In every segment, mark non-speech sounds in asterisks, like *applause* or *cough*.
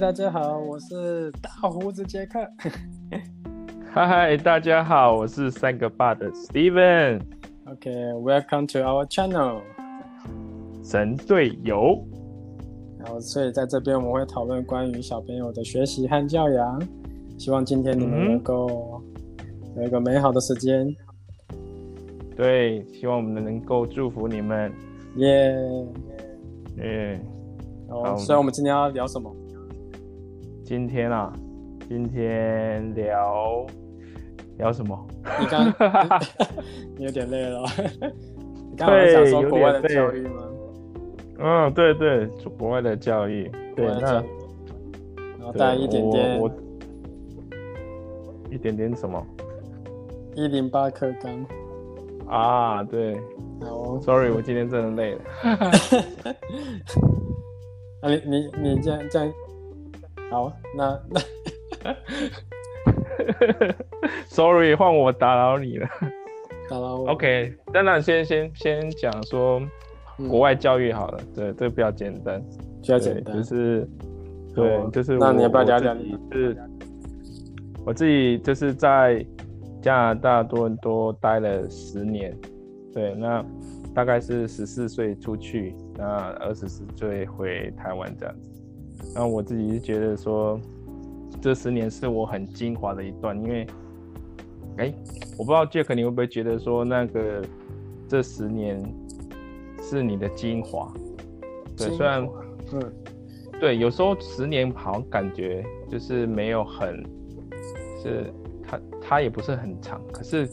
大家好，我是大胡子杰克。嗨，大家好，我是三个爸的 Steven。OK，Welcome to our channel。神队友。然后，所以在这边我们会讨论关于小朋友的学习和教养。希望今天你们能够有一个美好的时间。对，希望我们能够祝福你们。耶耶。好，所以我们今天要聊什么？今天啊，今天聊聊什么？你刚 *laughs* 你有点累了。*laughs* 你刚刚想说国外的教育吗？嗯，对对，国外的教育。对，那然后带一点点，我一点点什么？一零八克刚。啊，对。好，Sorry，我今天真的累了。*laughs* 啊，你你你这样这样。好，那那，*laughs* sorry，换我打扰你了。打扰我。OK，那那先先先讲说国外教育好了，对，这个比较简单，比较简单，就是对，就是那你要不要讲讲你？是，我自己就是在加拿大多伦多待了十年，对，那大概是十四岁出去，那二十四岁回台湾这样子。那我自己是觉得说，这十年是我很精华的一段，因为，哎，我不知道 Jack 你会不会觉得说，那个这十年是你的精华？对，虽然，嗯，对，有时候十年好像感觉就是没有很，是它它也不是很长，可是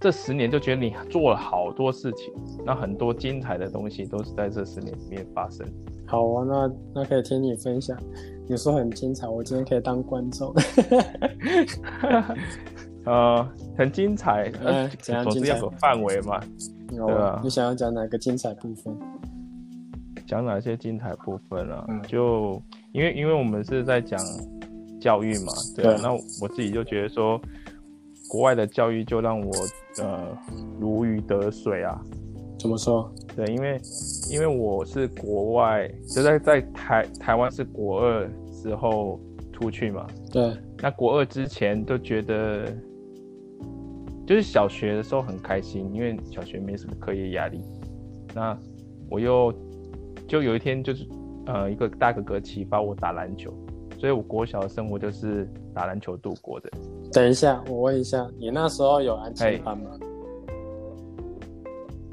这十年就觉得你做了好多事情，那很多精彩的东西都是在这十年里面发生。好啊，那那可以听你分享，你说很精彩，我今天可以当观众。*laughs* 呃，很精彩，嗯，怎样精彩？范围嘛，对吧？你想要讲哪个精彩部分？讲哪些精彩部分啊？就因为因为我们是在讲教育嘛，对啊。那我自己就觉得说，国外的教育就让我呃如鱼得水啊。怎么说？对，因为因为我是国外，就在在台台湾是国二之后出去嘛。对。那国二之前都觉得，就是小学的时候很开心，因为小学没什么课业压力。那我又就有一天就是呃一个大哥哥启发我打篮球，所以我国小的生活就是打篮球度过的。等一下，我问一下，你那时候有安全班吗？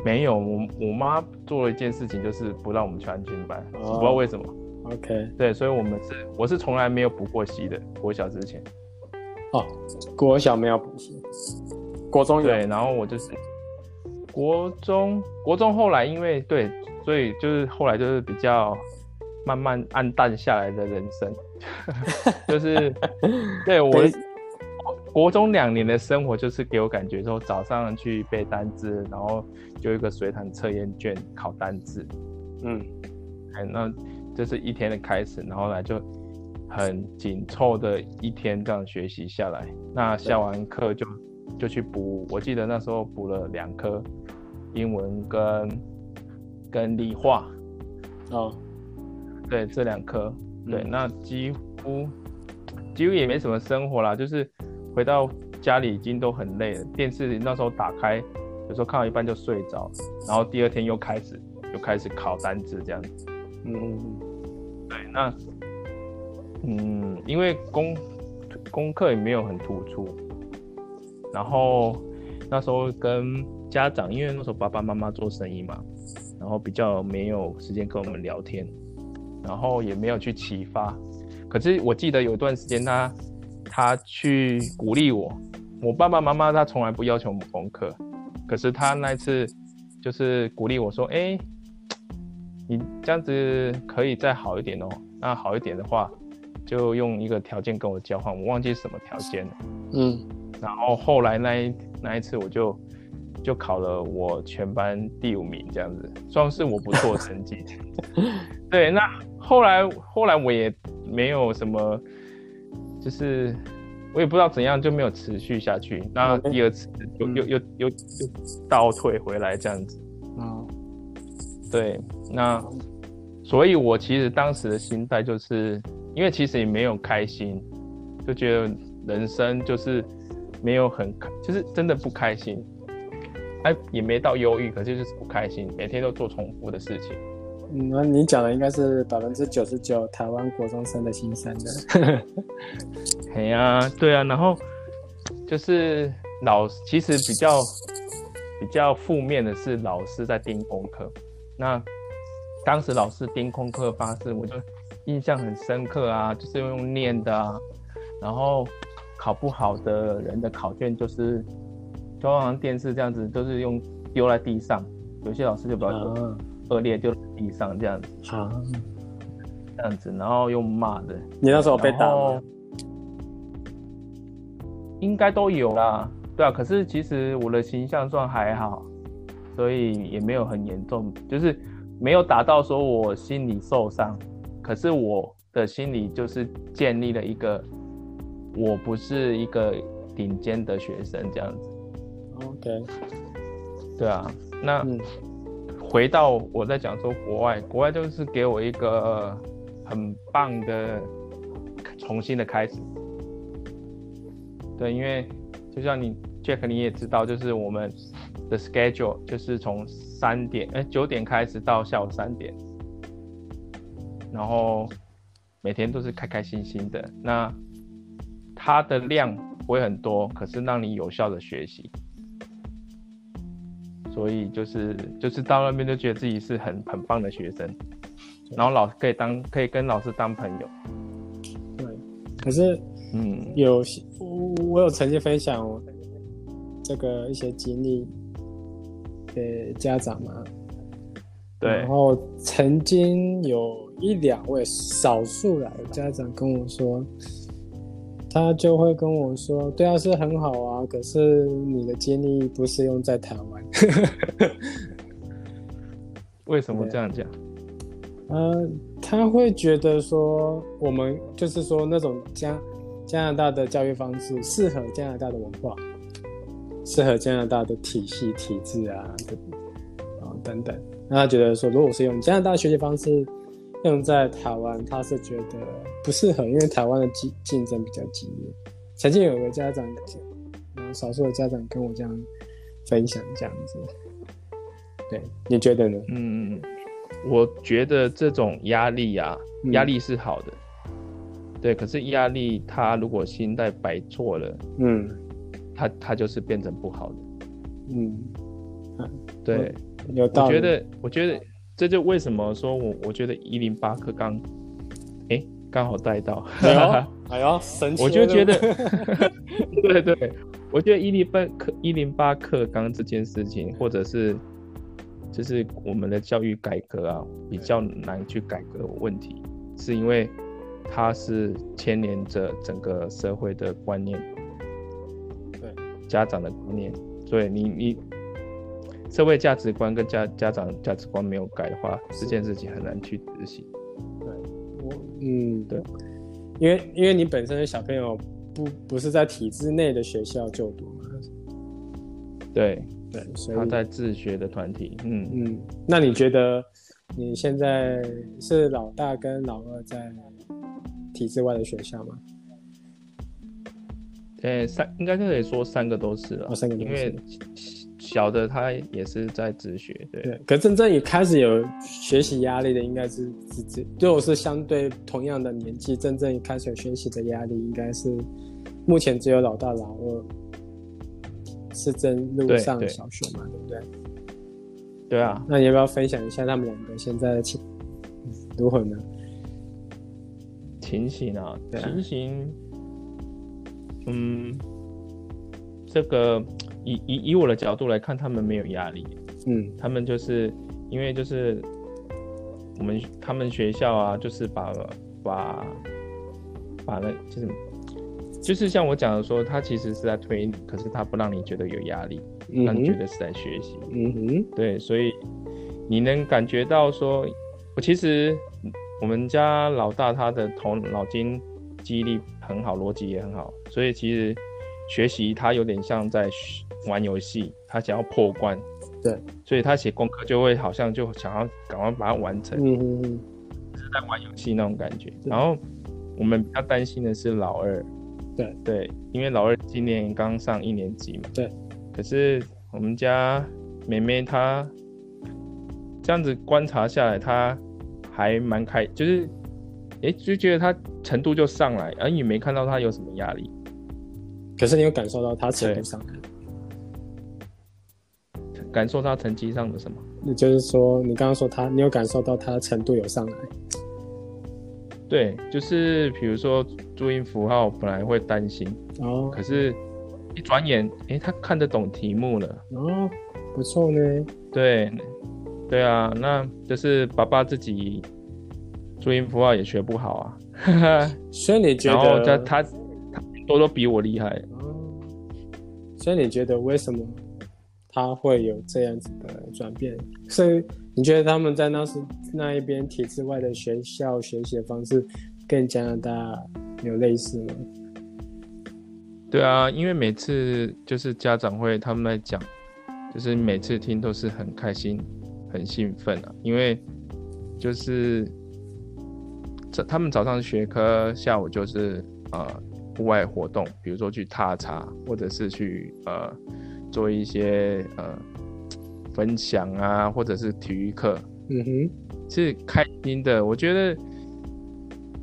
没有，我我妈做了一件事情，就是不让我们去安全班，不知道为什么。OK，对，所以我们是我是从来没有补过习的，国小之前。哦，国小没有补习，国中有。对，然后我就是国中，国中后来因为对，所以就是后来就是比较慢慢暗淡下来的人生，*laughs* 就是对我。国中两年的生活就是给我感觉说，早上去背单字，然后就一个随堂测验卷考单字，嗯，哎，那这是一天的开始，然后来就很紧凑的一天这样学习下来。那下完课就就去补，我记得那时候补了两科英文跟跟理化，哦，对，这两科，对，那几乎几乎也没什么生活啦，就是。回到家里已经都很累了，电视那时候打开，有时候看到一半就睡着，然后第二天又开始又开始考单字这样子。嗯，对，那嗯，因为功功课也没有很突出，然后那时候跟家长，因为那时候爸爸妈妈做生意嘛，然后比较没有时间跟我们聊天，然后也没有去启发。可是我记得有一段时间他。他去鼓励我，我爸爸妈妈他从来不要求我们功课，可是他那次就是鼓励我说：“哎，你这样子可以再好一点哦。那好一点的话，就用一个条件跟我交换，我忘记什么条件了。嗯，然后后来那一那一次我就就考了我全班第五名，这样子算是我不错的成绩。*laughs* 对，那后来后来我也没有什么。就是我也不知道怎样就没有持续下去，那第二次又又又又又倒退回来这样子。嗯，对，那所以我其实当时的心态就是因为其实也没有开心，就觉得人生就是没有很开，就是真的不开心。哎，也没到忧郁，可是就是不开心，每天都做重复的事情。嗯，那你讲的应该是百分之九十九台湾国中生的心声的。*laughs* 哎呀，对啊，然后就是老，其实比较比较负面的是老师在盯功课。那当时老师盯功课方式，我就印象很深刻啊，就是用念的啊，然后考不好的人的考卷就是。就好像电视这样子，都是用丢在地上。有些老师就比较恶劣，丢在地上这样子。啊，这样子，然后用骂的。你那时候被打吗？应该都有啦。对啊，可是其实我的形象算还好，所以也没有很严重，就是没有打到说我心里受伤。可是我的心里就是建立了一个，我不是一个顶尖的学生这样子。OK，对啊，那回到我在讲说国外，国外就是给我一个很棒的重新的开始。对，因为就像你 Jack 你也知道，就是我们的 schedule 就是从三点哎九点开始到下午三点，然后每天都是开开心心的。那它的量不会很多，可是让你有效的学习。所以就是就是到那边就觉得自己是很很棒的学生，然后老师可以当可以跟老师当朋友。对，可是嗯，有我我有曾经分享这个一些经历给家长嘛，对，然后曾经有一两位少数来家长跟我说。他就会跟我说：“对啊，是很好啊，可是你的经历不适用在台湾。*laughs* ”为什么这样讲？呃，他会觉得说，我们就是说那种加加拿大的教育方式适合加拿大的文化，适合加拿大的体系体制啊，啊等等。那他觉得说，如果是用加拿大学习方式。用在台湾，他是觉得不适合，因为台湾的竞竞争比较激烈。曾经有个家长，然后少数的家长跟我这样分享这样子。对，你觉得呢？嗯，我觉得这种压力啊，压力是好的。对，可是压力他如果心态摆错了，嗯，他他就是变成不好的。嗯，对，有道理。我觉得，我觉得。这就为什么说我我觉得一零八课刚，哎，刚好带到，哎呦，*laughs* 神奇！我就觉得，*laughs* 对对，我觉得一零八课一零八课纲这件事情，或者是就是我们的教育改革啊，比较难去改革问题，是因为它是牵连着整个社会的观念，对，家长的观念，所以你你。社会价值观跟家家长价值观没有改的话，这件事情很难去执行。对，我嗯对，因为因为你本身的小朋友不不是在体制内的学校就读嘛。对对，他在自学的团体。嗯嗯，那你觉得你现在是老大跟老二在体制外的学校吗？呃，三应该可以说三个都是了，三个因为。小的他也是在自学，对。可真正一开始有学习压力的，应该是自己。如果是相对同样的年纪，真正开始有学习的压力，应该是目前只有老大、老二是正路上小学嘛，对不对？对啊。那你要不要分享一下他们两个现在的情如何呢？情形啊，情形，嗯，这个。以以以我的角度来看，他们没有压力，嗯，他们就是因为就是我们他们学校啊，就是把把把那就是就是像我讲的说，他其实是在推，可是他不让你觉得有压力，让你觉得是在学习，嗯哼，对，所以你能感觉到说，我其实我们家老大他的头脑筋记忆力很好，逻辑也很好，所以其实学习他有点像在。玩游戏，他想要破关，对，所以他写功课就会好像就想要赶快把它完成，嗯嗯嗯，是在玩游戏那种感觉。然后我们比较担心的是老二。对对，因为老二今年刚上一年级嘛。对。可是我们家妹妹她这样子观察下来，她还蛮开，就是哎就觉得她程度就上来，而你没看到她有什么压力。可是你有感受到他程度上的？感受他成绩上的什么？也就是说，你刚刚说他，你有感受到他的程度有上来？对，就是比如说注音符号，本来会担心哦，可是一转眼，哎，他看得懂题目了哦，不错呢。对，对啊，那就是爸爸自己注音符号也学不好啊，*laughs* 所以你觉得他他他多都比我厉害哦，所以你觉得为什么？他会有这样子的转变，所以你觉得他们在那时那一边体制外的学校学习的方式跟加拿大有类似吗？对啊，因为每次就是家长会他们在讲，就是每次听都是很开心、很兴奋啊，因为就是这他们早上学科，下午就是呃户外活动，比如说去踏茶，或者是去呃。做一些呃分享啊，或者是体育课，嗯哼，是开心的。我觉得，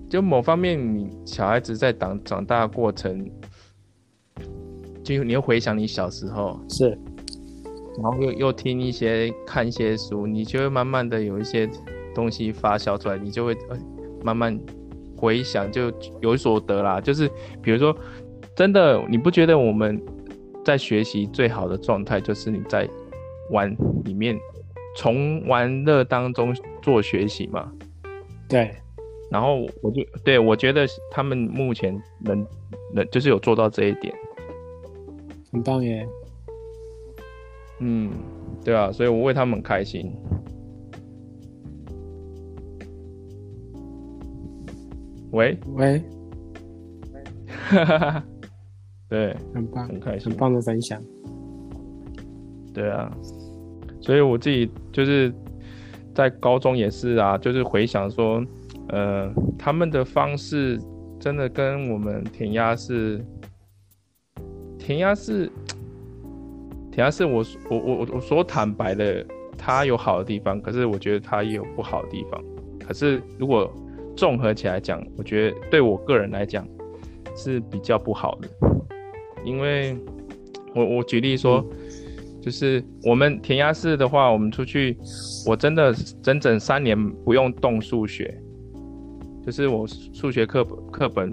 就某方面，你小孩子在长长大过程，就你又回想你小时候，是，然后又又听一些看一些书，你就会慢慢的有一些东西发酵出来，你就会呃慢慢回想，就有所得啦。就是比如说，真的，你不觉得我们？在学习最好的状态就是你在玩里面，从玩乐当中做学习吗。对。然后我就对我觉得他们目前能能就是有做到这一点，很棒耶。嗯，对啊，所以我为他们开心。喂喂。哈哈哈。*laughs* 对，很棒，很开心，很棒的分享。对啊，所以我自己就是在高中也是啊，就是回想说，呃，他们的方式真的跟我们填鸭式，填鸭式，填鸭式，我我我我所坦白的，它有好的地方，可是我觉得它也有不好的地方。可是如果综合起来讲，我觉得对我个人来讲是比较不好的。因为，我我举例说，就是我们填鸭式的话，我们出去，我真的整整三年不用动数学，就是我数学课本课本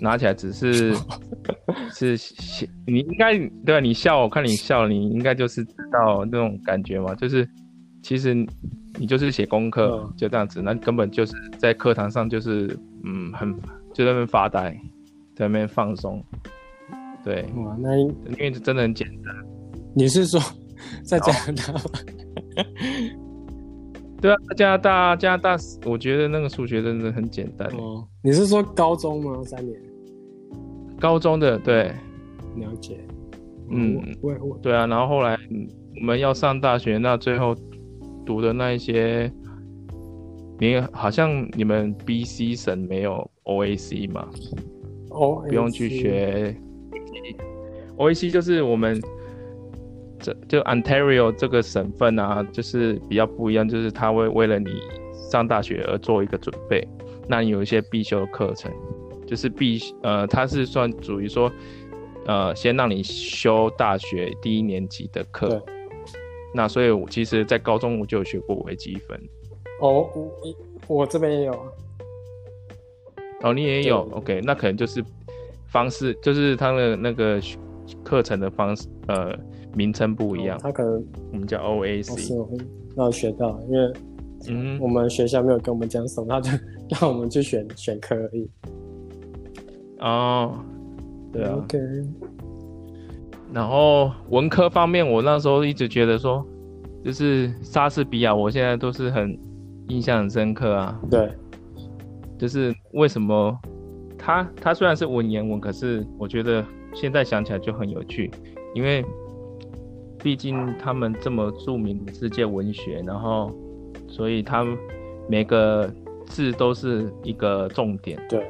拿起来只是 *laughs* 是写，你应该对你笑，我看你笑，你应该就是知道那种感觉嘛，就是其实你就是写功课就这样子，那根本就是在课堂上就是嗯很就在那边发呆，在那边放松。对，哇，那因为真的很简单。你是说在加拿大？*laughs* 对啊，加拿大，加拿大，我觉得那个数学真的很简单。哦，你是说高中吗？三年？高中的，对。了解。嗯，我我对啊，然后后来我们要上大学，那最后读的那一些，你好像你们 B C 省没有 O A C 嘛？哦，不用去学。O A C 就是我们这就 Ontario 这个省份啊，就是比较不一样，就是他会为了你上大学而做一个准备。那你有一些必修的课程，就是必呃，它是算属于说呃，先让你修大学第一年级的课。那所以，我其实，在高中我就有学过微积分。哦，我我这边也有啊。哦，你也有？OK，那可能就是方式，就是他的那个。课程的方式，呃，名称不一样。他可能我们叫 O A C。是，要学到，因为嗯，我们学校没有跟我们讲什么，他就 *laughs* 让我们去选选科而已。哦，对啊。OK。然后文科方面，我那时候一直觉得说，就是莎士比亚，我现在都是很印象很深刻啊。对。就是为什么他他虽然是文言文，可是我觉得。现在想起来就很有趣，因为毕竟他们这么著名的世界文学，然后所以他每个字都是一个重点。对，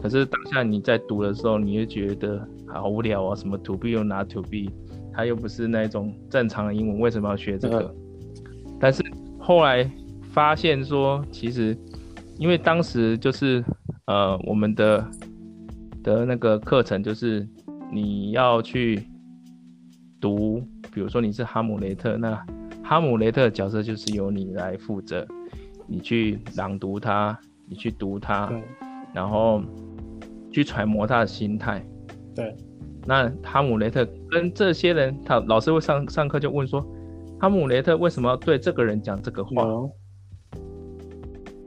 可是当下你在读的时候，你就觉得好无聊啊，什么 to be 又拿 to be，他又不是那种正常的英文，为什么要学这个？但是后来发现说，其实因为当时就是呃我们的的那个课程就是你要去读，比如说你是哈姆雷特，那哈姆雷特的角色就是由你来负责，你去朗读它，你去读它，然后。去揣摩他的心态，对。那哈姆雷特跟这些人，他老师会上上课就问说，哈姆雷特为什么要对这个人讲这个话？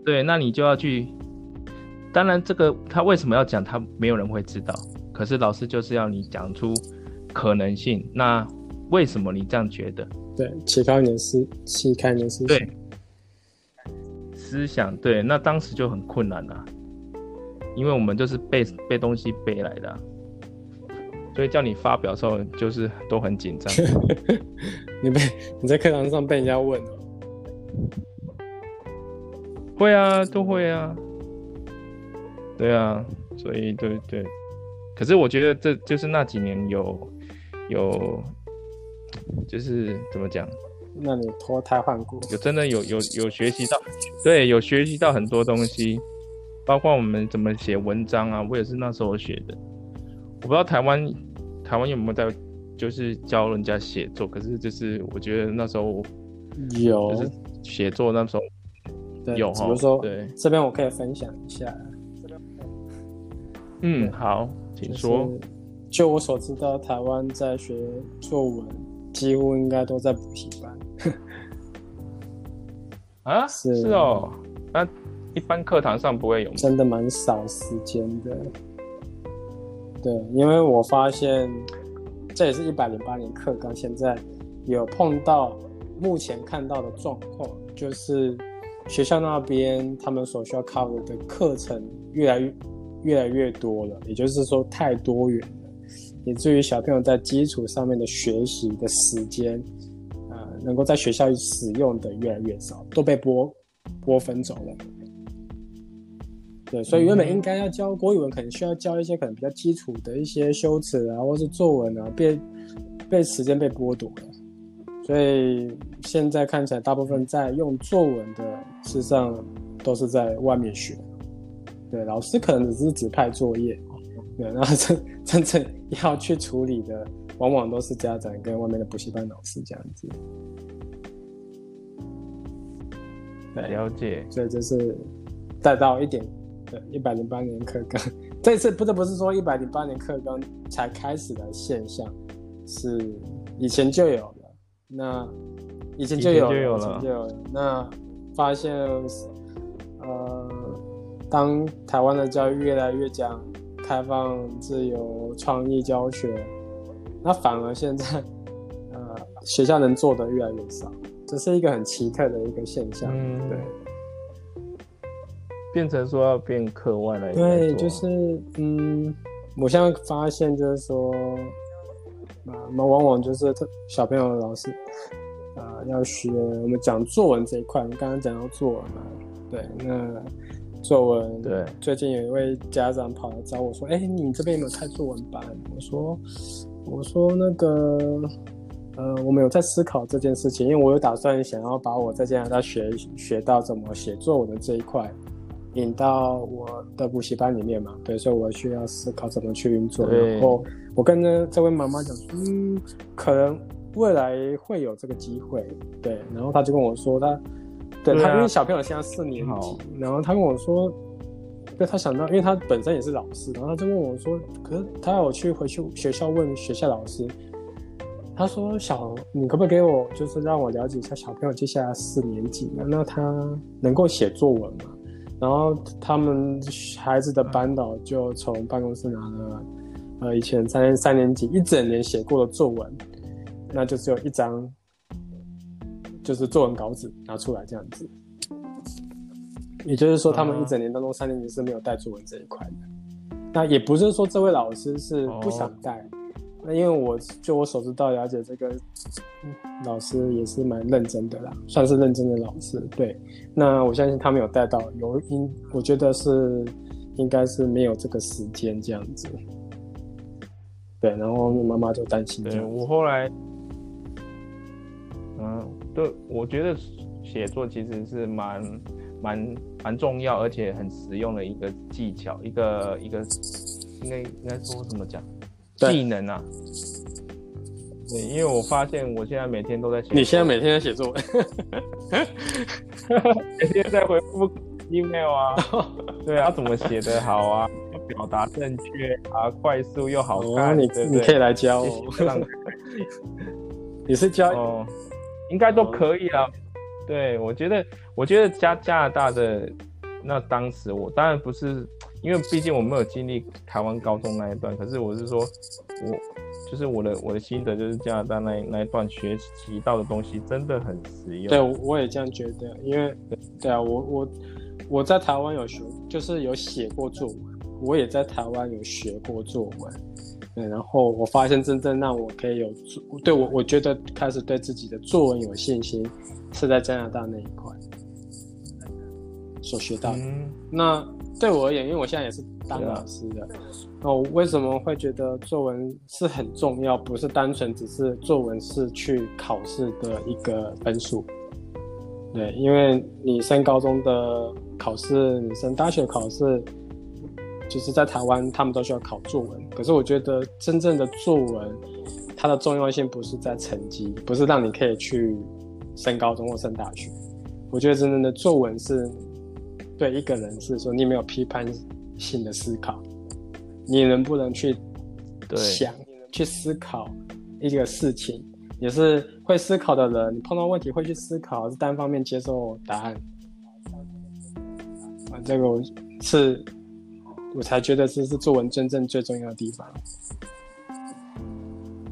对，那你就要去。当然，这个他为什么要讲，他没有人会知道。可是老师就是要你讲出可能性。那为什么你这样觉得？对，启发你的思，启开你的思想。对，思想对。那当时就很困难啊。因为我们就是背背东西背来的，所以叫你发表的时候就是都很紧张。*laughs* 你被你在课堂上被人家问哦？会啊，都会啊。对啊，所以对对。可是我觉得这就是那几年有有，就是怎么讲？那你脱胎换骨？有真的有有有学习到，对，有学习到很多东西。包括我们怎么写文章啊，我也是那时候学的。我不知道台湾台湾有没有在就是教人家写作，可是就是我觉得那时候有，就是写作那时候有比如说对这边我可以分享一下。嗯，好，请说。就我所知道，台湾在学作文几乎应该都在补习班。*laughs* 啊，是是哦，那。一般课堂上不会有，真的蛮少时间的。对，因为我发现这也是一百零八年课纲，现在有碰到目前看到的状况，就是学校那边他们所需要 cover 的课程越来越越来越多了，也就是说太多元了，以至于小朋友在基础上面的学习的时间，呃，能够在学校使用的越来越少，都被拨拨分走了。对，所以原本应该要教国语文，可能需要教一些可能比较基础的一些修辞啊，或是作文啊，被被时间被剥夺了。所以现在看起来，大部分在用作文的，事实上都是在外面学。对，老师可能只是指派作业，对，然后真真正要去处理的，往往都是家长跟外面的补习班老师这样子。了解，所以就是带到一点。对，一百零八年课纲，这次不，得不是说一百零八年课纲才开始的现象，是以前就有了。那以前就有，以前就有了。那发现，呃，当台湾的教育越来越讲开放、自由、创意教学，那反而现在，呃，学校能做的越来越少，这是一个很奇特的一个现象。嗯，对。变成说要变课外来，对，就是嗯，我现在发现就是说，啊，那往往就是小朋友老师啊要学我们讲作文这一块，我们刚刚讲到作文嘛，对，那作文，对，最近有一位家长跑来找我说，哎，你这边有没有开作文班？我说，我说那个，呃，我们有在思考这件事情，因为我有打算想要把我在加拿大学学到怎么写作文的这一块。引到我的补习班里面嘛，对，所以我需要思考怎么去运作。然后我跟着这位妈妈讲，嗯，可能未来会有这个机会，对。然后他就跟我说，他对他因为小朋友现在四年级，然后他跟我说，对他想到，因为他本身也是老师，然后他就问我说，可是他要我去回去学校问学校老师，他说小，你可不可以给我就是让我了解一下小朋友接下来四年级，那他能够写作文吗？然后他们孩子的班导就从办公室拿了，呃，以前三年三年级一整年写过的作文，那就只有一张，就是作文稿纸拿出来这样子。也就是说，他们一整年当中三年级是没有带作文这一块的。那也不是说这位老师是不想带。那因为我就我所知道了解这个老师也是蛮认真的啦，算是认真的老师。对，那我相信他们有带到有因，我觉得是应该是没有这个时间这样子。对，然后妈妈就担心对。我后来，嗯，对，我觉得写作其实是蛮蛮蛮重要，而且很实用的一个技巧，一个一个应该应该说怎么讲，对技能啊。对，因为我发现我现在每天都在写，你现在每天在写作文，*laughs* 每天在回复 email 啊，*laughs* 对啊，怎么写的好啊？要表达正确啊，快速又好哦，看，你你可以来教谢我。*laughs* 你是教哦，应该都可以啊。对，我觉得，我觉得加加拿大的那当时我当然不是，因为毕竟我没有经历台湾高中那一段，可是我是说，我就是我的我的心得就是加拿大那一那一段学习到的东西真的很实用。对，我我也这样觉得，因为对啊，我我我在台湾有学，就是有写过作文，我也在台湾有学过作文，对，然后我发现真正让我可以有作对我我觉得开始对自己的作文有信心，是在加拿大那一块所学到的。嗯，那对我而言，因为我现在也是当老师的，那我为什么会觉得作文是很重要？不是单纯只是作文是去考试的一个分数。对，因为你升高中的考试，你升大学考试，就是在台湾他们都需要考作文。可是我觉得真正的作文，它的重要性不是在成绩，不是让你可以去升高中或升大学。我觉得真正的作文是对一个人是说你没有批判性的思考，你能不能去对，想、去思考一个事情，也是会思考的人，你碰到问题会去思考，是单方面接受答案。啊，这个我是我才觉得这是作文真正最重要的地方。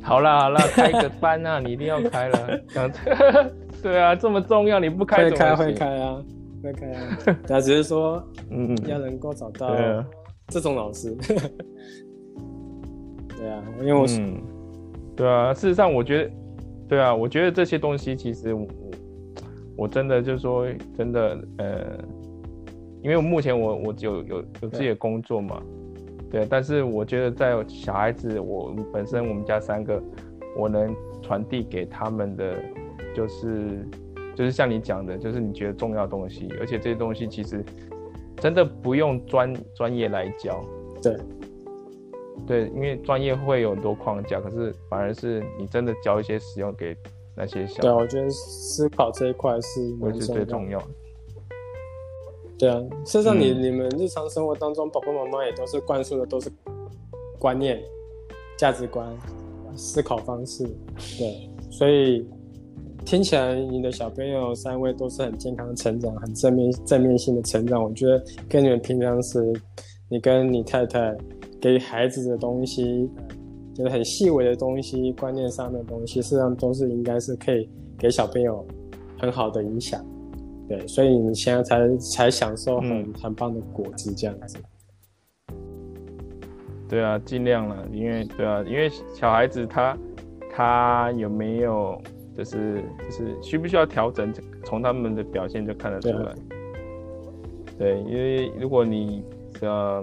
好啦好啦，开个班啊，你一定要开了。*laughs* *laughs* 对啊，这么重要，你不开会开会开啊，会开啊，但只是说嗯，要能够找到这种老师。*laughs* 对啊，因为我是、嗯，对啊，事实上我觉得，对啊，我觉得这些东西其实我我真的就是说真的呃，因为我目前我我有有有自己的工作嘛，对，但是我觉得在小孩子，我本身我们家三个，我能传递给他们的就是就是像你讲的，就是你觉得重要的东西，而且这些东西其实真的不用专专业来教，对对，因为专业会有很多框架，可是反而是你真的教一些使用给那些小孩，我觉得思考这一块是我是蛮重要的。最重要的。对啊，事实上你、嗯你们日常生活当中，爸爸妈妈也都是灌输的都是观念、价值观、思考方式，对，所以听起来你的小朋友三位都是很健康的成长，很正面正面性的成长。我觉得跟你们平常时，你跟你太太给孩子的东西，就是很细微的东西、观念上的东西，事实上都是应该是可以给小朋友很好的影响。对，所以你们现在才才享受很、嗯很棒的果子这样子。对啊，尽量了，因为对啊，因为小孩子他他有没有就是就是需不需要调整，从他们的表现就看得出来。对，因为如果你呃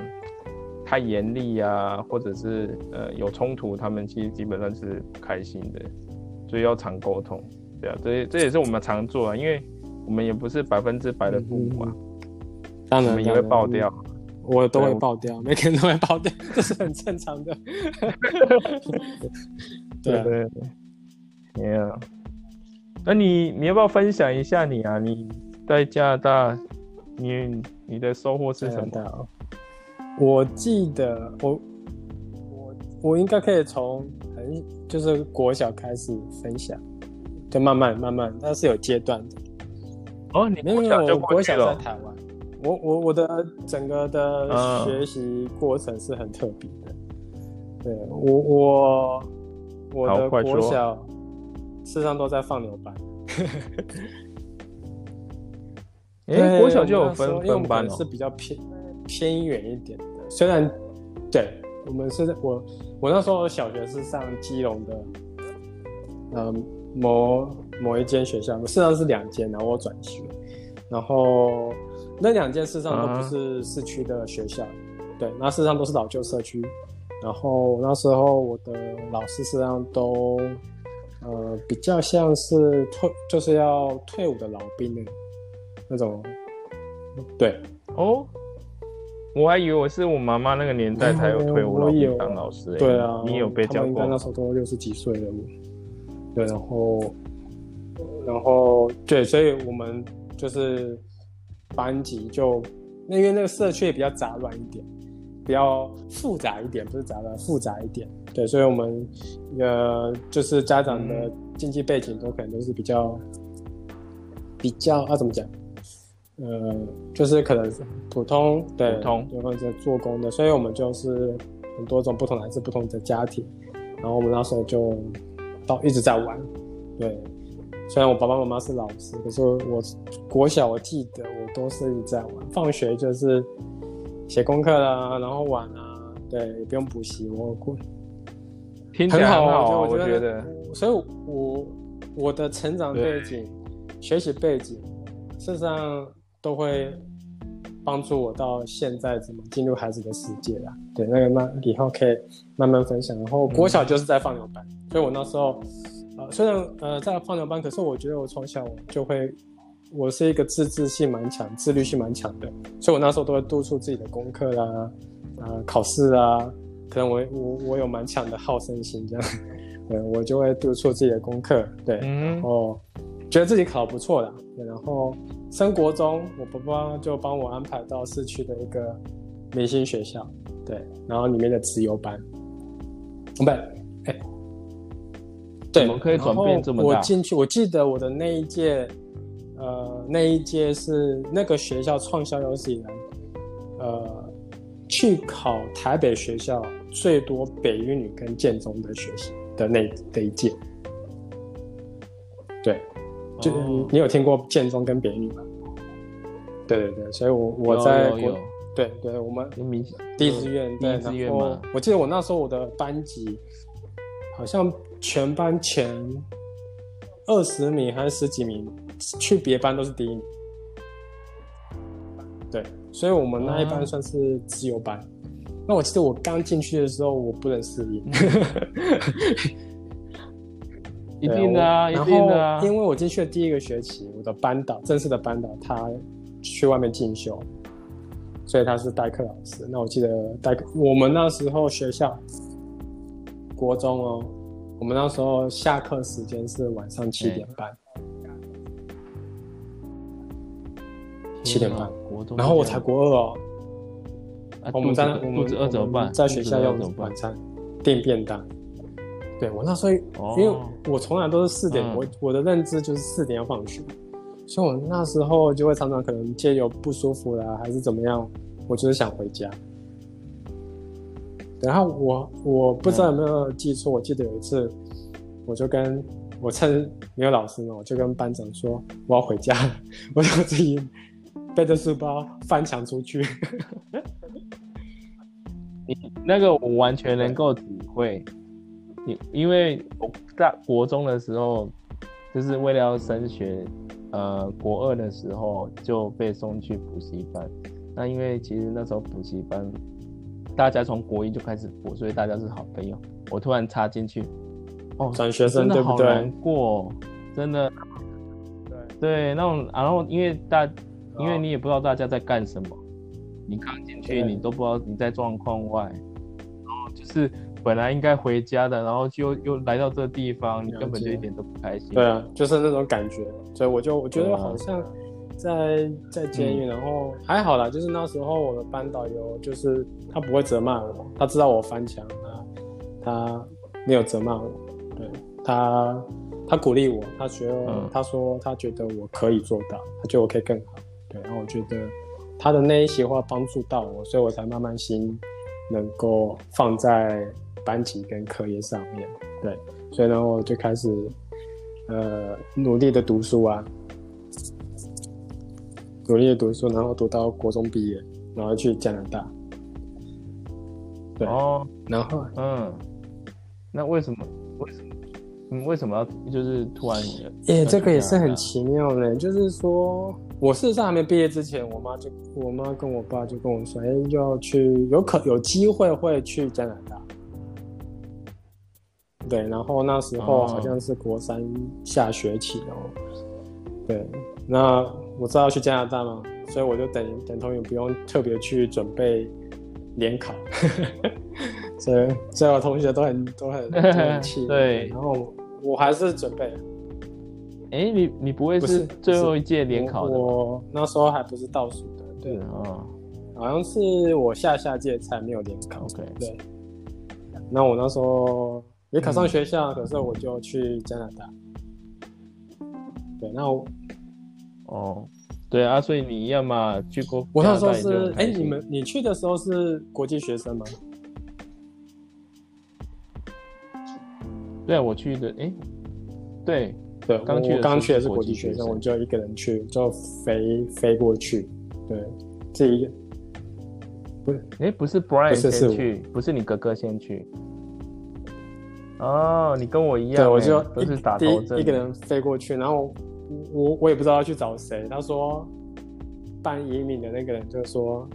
太严厉啊，或者是呃有冲突，他们其实基本上是不开心的，所以要常沟通。对啊，这这也是我们常做啊，因为我们也不是百分之百的父母啊，当然也会爆掉。，我都会爆掉，每个人都会爆掉，这是很正常的。*laughs* 对啊对对对，Yeah。那你你要不要分享一下你啊？你在加拿大，你你的收获是什么？加拿大哦我记得我我我应该可以从很就是国小开始分享，就慢慢慢慢，它是有阶段的。哦，你没有没有，国小就我国小在。台湾，我我我的整个的嗯学习过程是很特别的。对我我我的国小事实上都在放牛班。*laughs* 哎，对国小就有分分班哦是。比较偏偏远一点的，虽然对我们是在我我那时候小学是上基隆的，呃某某一间学校，事实上是两间，然后我转学，然后那两间事实上都不是市区的学校，对，那事实上都是老旧社区。然后那时候我的老师实际上都，呃，比较像是退就是要退伍的老兵的那种，对。哦，我还以为我是我妈妈那个年代才有退伍老兵当老师、欸。对啊，你有被教过应该那？时候都六十几岁了。对，然后，然后对，所以我们就是班级就，那因为那个社区也比较杂乱一点，比较复杂一点，不是杂乱，复杂一点。对，所以我们呃，就是家长的经济背景都可能都是比较比较啊，怎么讲？呃，就是可能是普通，对，普通对或者做工的，所以我们就是很多种不同来自不同的家庭，然后我们那时候就到一直在玩，对。虽然我爸爸妈妈是老师，可是我国小我记得我都是一直在玩，放学就是写功课啦，然后玩啊，对，也不用补习，我过听起来很好好啊，我觉得。所以我我的成长背景、学习背景，事实上都会帮助我到现在怎么进入孩子的世界啦。对，那个慢以后可以慢慢分享。然后国小就是在放牛班，所以我那时候呃虽然呃在放牛班，可是我觉得我从小就会。我是一个自制性蛮强、自律性蛮强的，所以我那时候都会督促自己的功课啦、啊、考试啊，可能我我我有蛮强的好胜心，这样，*laughs* 对我就会督促自己的功课，对，嗯。然后觉得自己考不错的，然后升国中，我爸爸就帮我安排到市区的一个明星学校，对，然后里面的自由班，不，哎，对，怎么可以转变这么大？我进去，我记得我的那一届，呃，那一届是那个学校创校有史以来，呃，去考台北学校最多北一女跟建中的学习的那那一届。对，就、哦你有听过建中跟北一女吗？对对对，所以我我在对对，我们第一志愿，第对，一志愿然后嘛我记得我那时候我的班级好像全班前二十名还是十几名，去别班都是第一名。对，所以我们那一班啊算是自由班。那我记得我刚进去的时候，我不能适应。*laughs* 一定的啊，一然定的啊，因为我进去的第一个学期，我的班导正式的班导他去外面进修，所以他是代课老师。那我记得代课，我们那时候学校国中哦，我们那时候下课时间是晚上七点半，七点半然后我才国二哦，啊我们在肚子饿怎么办？在学校用肚子饿怎么办晚？餐订便当。对我那时候，哦因为我从来都是四点，嗯我我的认知就是四点要放学，所以我那时候就会常常可能借由不舒服啦，还是怎么样，我就是想回家。然后我我不知道有没有记错，我记得有一次，我就跟我趁没有老师嘛，我就跟班长说我要回家了，*laughs* 我就自己背着书包翻墙出去。你那个我完全能够体会，因因为我在国中的时候，就是为了要升学，呃，国二的时候就被送去补习班。那因为其实那时候补习班，大家从国一就开始补，所以大家是好朋友。我突然插进去，哦，转学生对不对好难过，真的。对，那种，然后因为大，因为你也不知道大家在干什么，你刚进去，你都不知道你在状况外，然后就是本来应该回家的，然后就又来到这个地方，你根本就一点都不开心。对啊，就是那种感觉，所以我就我觉得好像。在在监狱，然后还好啦，就是那时候我的班导游就是他不会责骂我，他知道我翻墙啊，他没有责骂我，对他他鼓励我，他觉得、嗯他说他觉得我可以做到，他觉得我可以更好，对，然后我觉得他的那一些话帮助到我，所以我才慢慢心能够放在班级跟课业上面，对，所以呢我就开始呃努力的读书啊，努力的读书，然后读到国中毕业，然后去加拿大，对，哦，然后嗯，那为什么？为什么？嗯，为什么要就是突然？耶、这个也是很奇。奇妙的，就是说，我事实上还没毕业之前，我妈就我妈跟我爸就跟我说，哎，要去有可有机会会去加拿大。对，然后那时候好像是国三下学期哦。对，那我知道要去加拿大嘛，所以我就等等同于不用特别去准备联考。*laughs* 所以所有同学都很都很很气。*laughs* 对，然后我还是准备。哎，你你不会是最后一届联考的？我那时候还不是倒数的。对啊，好像是我下下届才没有联考。OK，对。那我那时候。也考上学校，可是我就去加拿大。对，那我哦，对啊，所以你一样嘛，去过。我那时候是，哎，你们你去的时候是国际学生吗？对，我去的，哎，对对，刚去刚去的是国际学生，我就一个人去，就飞飞过去。对，这一个不是，哎，不是 Brian 先去，不是你哥哥先去。哦，你跟我一样，对，我就都是打头阵，一个人飞过去，然后我我也不知道要去找谁。他说办移民的那个人就说，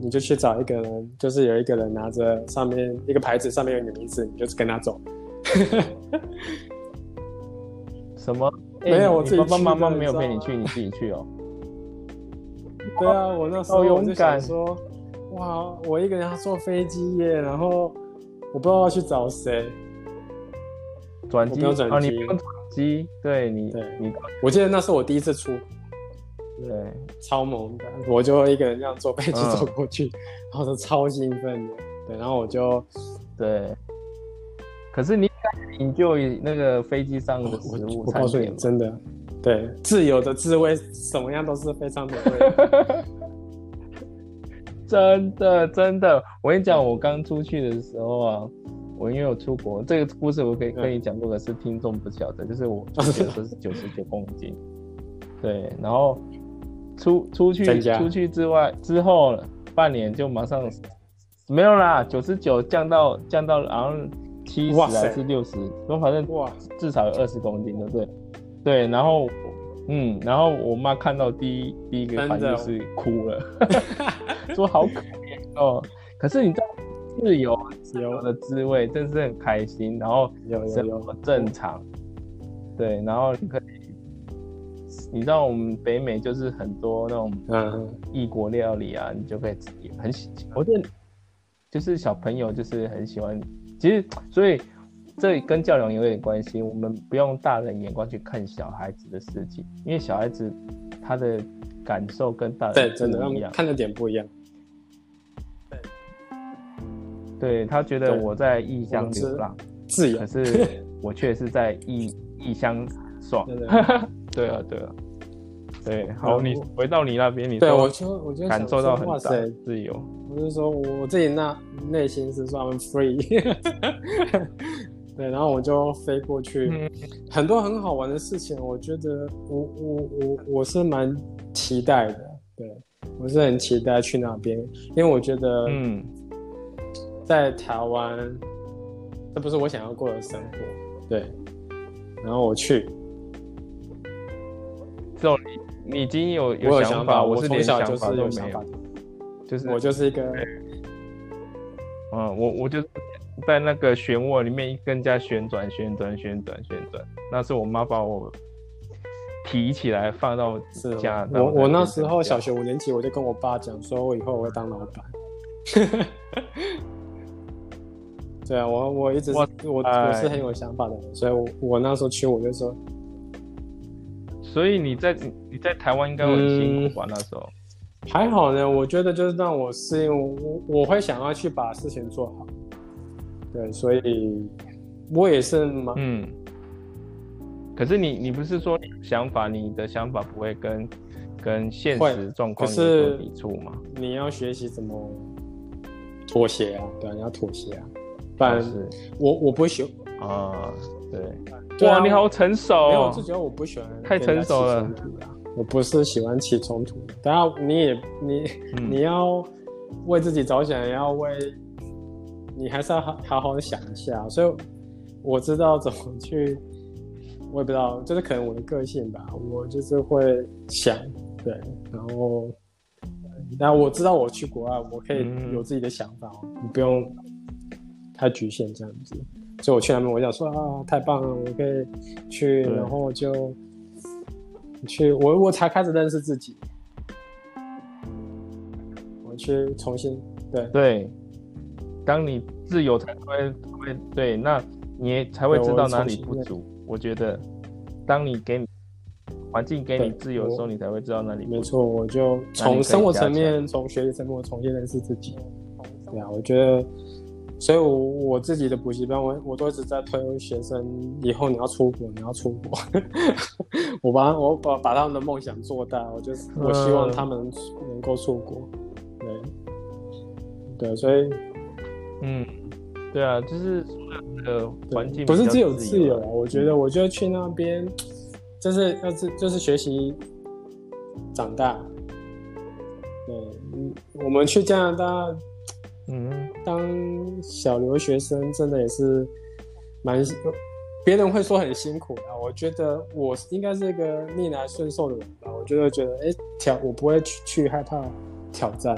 你就去找一个人，就是有一个人拿着上面一个牌子，上面有你的名字，你就跟他走。什么？没有，我自己爸爸妈妈没有陪你去，你自己去哦。*laughs* 对啊，我那时候勇敢说，哇，我一个人要坐飞机耶，然后我不知道要去找谁。转机啊，你不用转机，对你，对你，我记得那是我第一次出，对，超萌的，我就一个人这样坐飞机走过去，然后就超兴奋的，对，然后我就，对，可是你你就那个飞机上的食物，我告诉你，真的，对，自由的滋味，什么样都是非常美味，*laughs* 真的真的，我跟你讲，我刚出去的时候啊。我因为我出国，这个故事我可以跟你讲过，可是听众不晓得，就是我出去的时候是九十九公斤，*laughs* 对，然后出出去出去之外之后半年就马上没有啦，九十九降到降到好像七十还是六十，我反正哇至少有二十公斤，对不对？对，然后嗯，然后我妈看到第一第一个反应是哭了，*laughs* 说好可怜哦，可是你知道。自由自由的滋味，真是很开心。然后有有有正常，对，然后你可以，你知道我们北美就是很多那种嗯异国料理啊，你就可以很喜。我觉得就是小朋友就是很喜欢，其实所以这跟教养有点关系。我们不用大人眼光去看小孩子的事情，因为小孩子他的感受跟大人对真的一样，看的点不一样。对他觉得我在异乡流浪，自由，可是我却是在异异乡爽。*laughs* 对啊，对啊，对。好，你回到你那边，你对我就我就感受到很大自由。我就说我自己那内心是算 free。*laughs* 对，然后我就飞过去，很多很好玩的事情，我觉得我我我我是蛮期待的。对，我是很期待去那边，因为我觉得嗯。在台湾，这不是我想要过的生活，对。然后我去，这种你你已经有有想法，我是连想法都没有，就是我就是一个，嗯，我我就在那个漩涡里面更加旋转旋转旋转旋转，那是我妈把我提起来放到家。我我那时候小学五年级，我就跟我爸讲，说我以后我会当老板。*laughs* 对啊，我我一直我我是很有想法的人，所以我我那时候去我就说，所以你在你在台湾应该很辛苦吧？那时候还好呢，我觉得就是让我适应，我我会想要去把事情做好。对，所以我也是蛮嗯。可是你你不是说想法，你的想法不会跟跟现实状况有所抵触吗？你要学习怎么妥协啊？对，你要妥协啊。但是，我我不会喜欢啊，对，哇，你好成熟，没有，就觉得我不喜欢太成熟了，我不是喜欢起冲突，当然你也你你要为自己着想，也要为，你还是要好好好的想一下，所以我知道怎么去，我也不知道，就是可能我的个性吧，我就是会想，对，然后，那我知道我去国外，我可以嗯。有自己的想法哦，你不用太局限这样子。所以我去那边，我想说啊，太棒了，我可以去，然后就去，我我才开始认识自己，我去重新对对，当你自由才会会对，那你也才会知道哪里不足。我觉得，当你给你环境给你自由的时候，你才会知道哪里不足。没错，我就从生活层面、从学习层面，我重新认识自己。对啊，我觉得，所以我我自己的补习班，我我都一直在推学生，以后你要出国，你要出国。*laughs* 我把我把把他们的梦想做大，我就是我希望嗯他们能够出国。对，对，所以嗯，对啊，就是这个环境不是只有自自由啊，啊我觉得我觉得去那边，就是要是就是学习长大。对，嗯，我们去加拿大嗯，当小留学生，真的也是蛮，别人会说很辛苦的，我觉得我应该是一个逆来顺受的人吧。我觉得觉得，哎、挑我不会去去害怕挑战。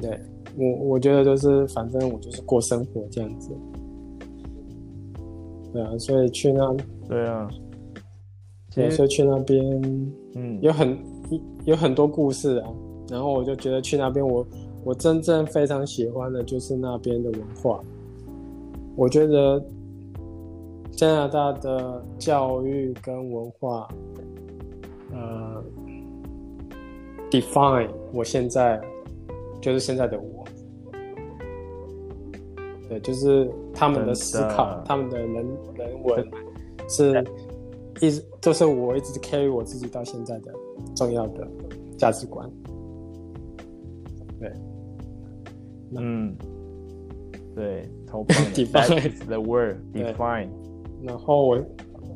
对我，我觉得就是反正我就是过生活这样子。对啊，所以去那，对啊，所以去那边嗯，有很有很多故事啊。然后我就觉得去那边我，我真正非常喜欢的就是那边的文化。我觉得加拿大的教育跟文化，呃，define 我现在就是现在的我。对，就是他们的思考，他们的人人文是一直就是我一直 carry 我自己到现在的重要的价值观。嗯，对，超棒的。*laughs* Define the word. *laughs* 对。Define，然后我，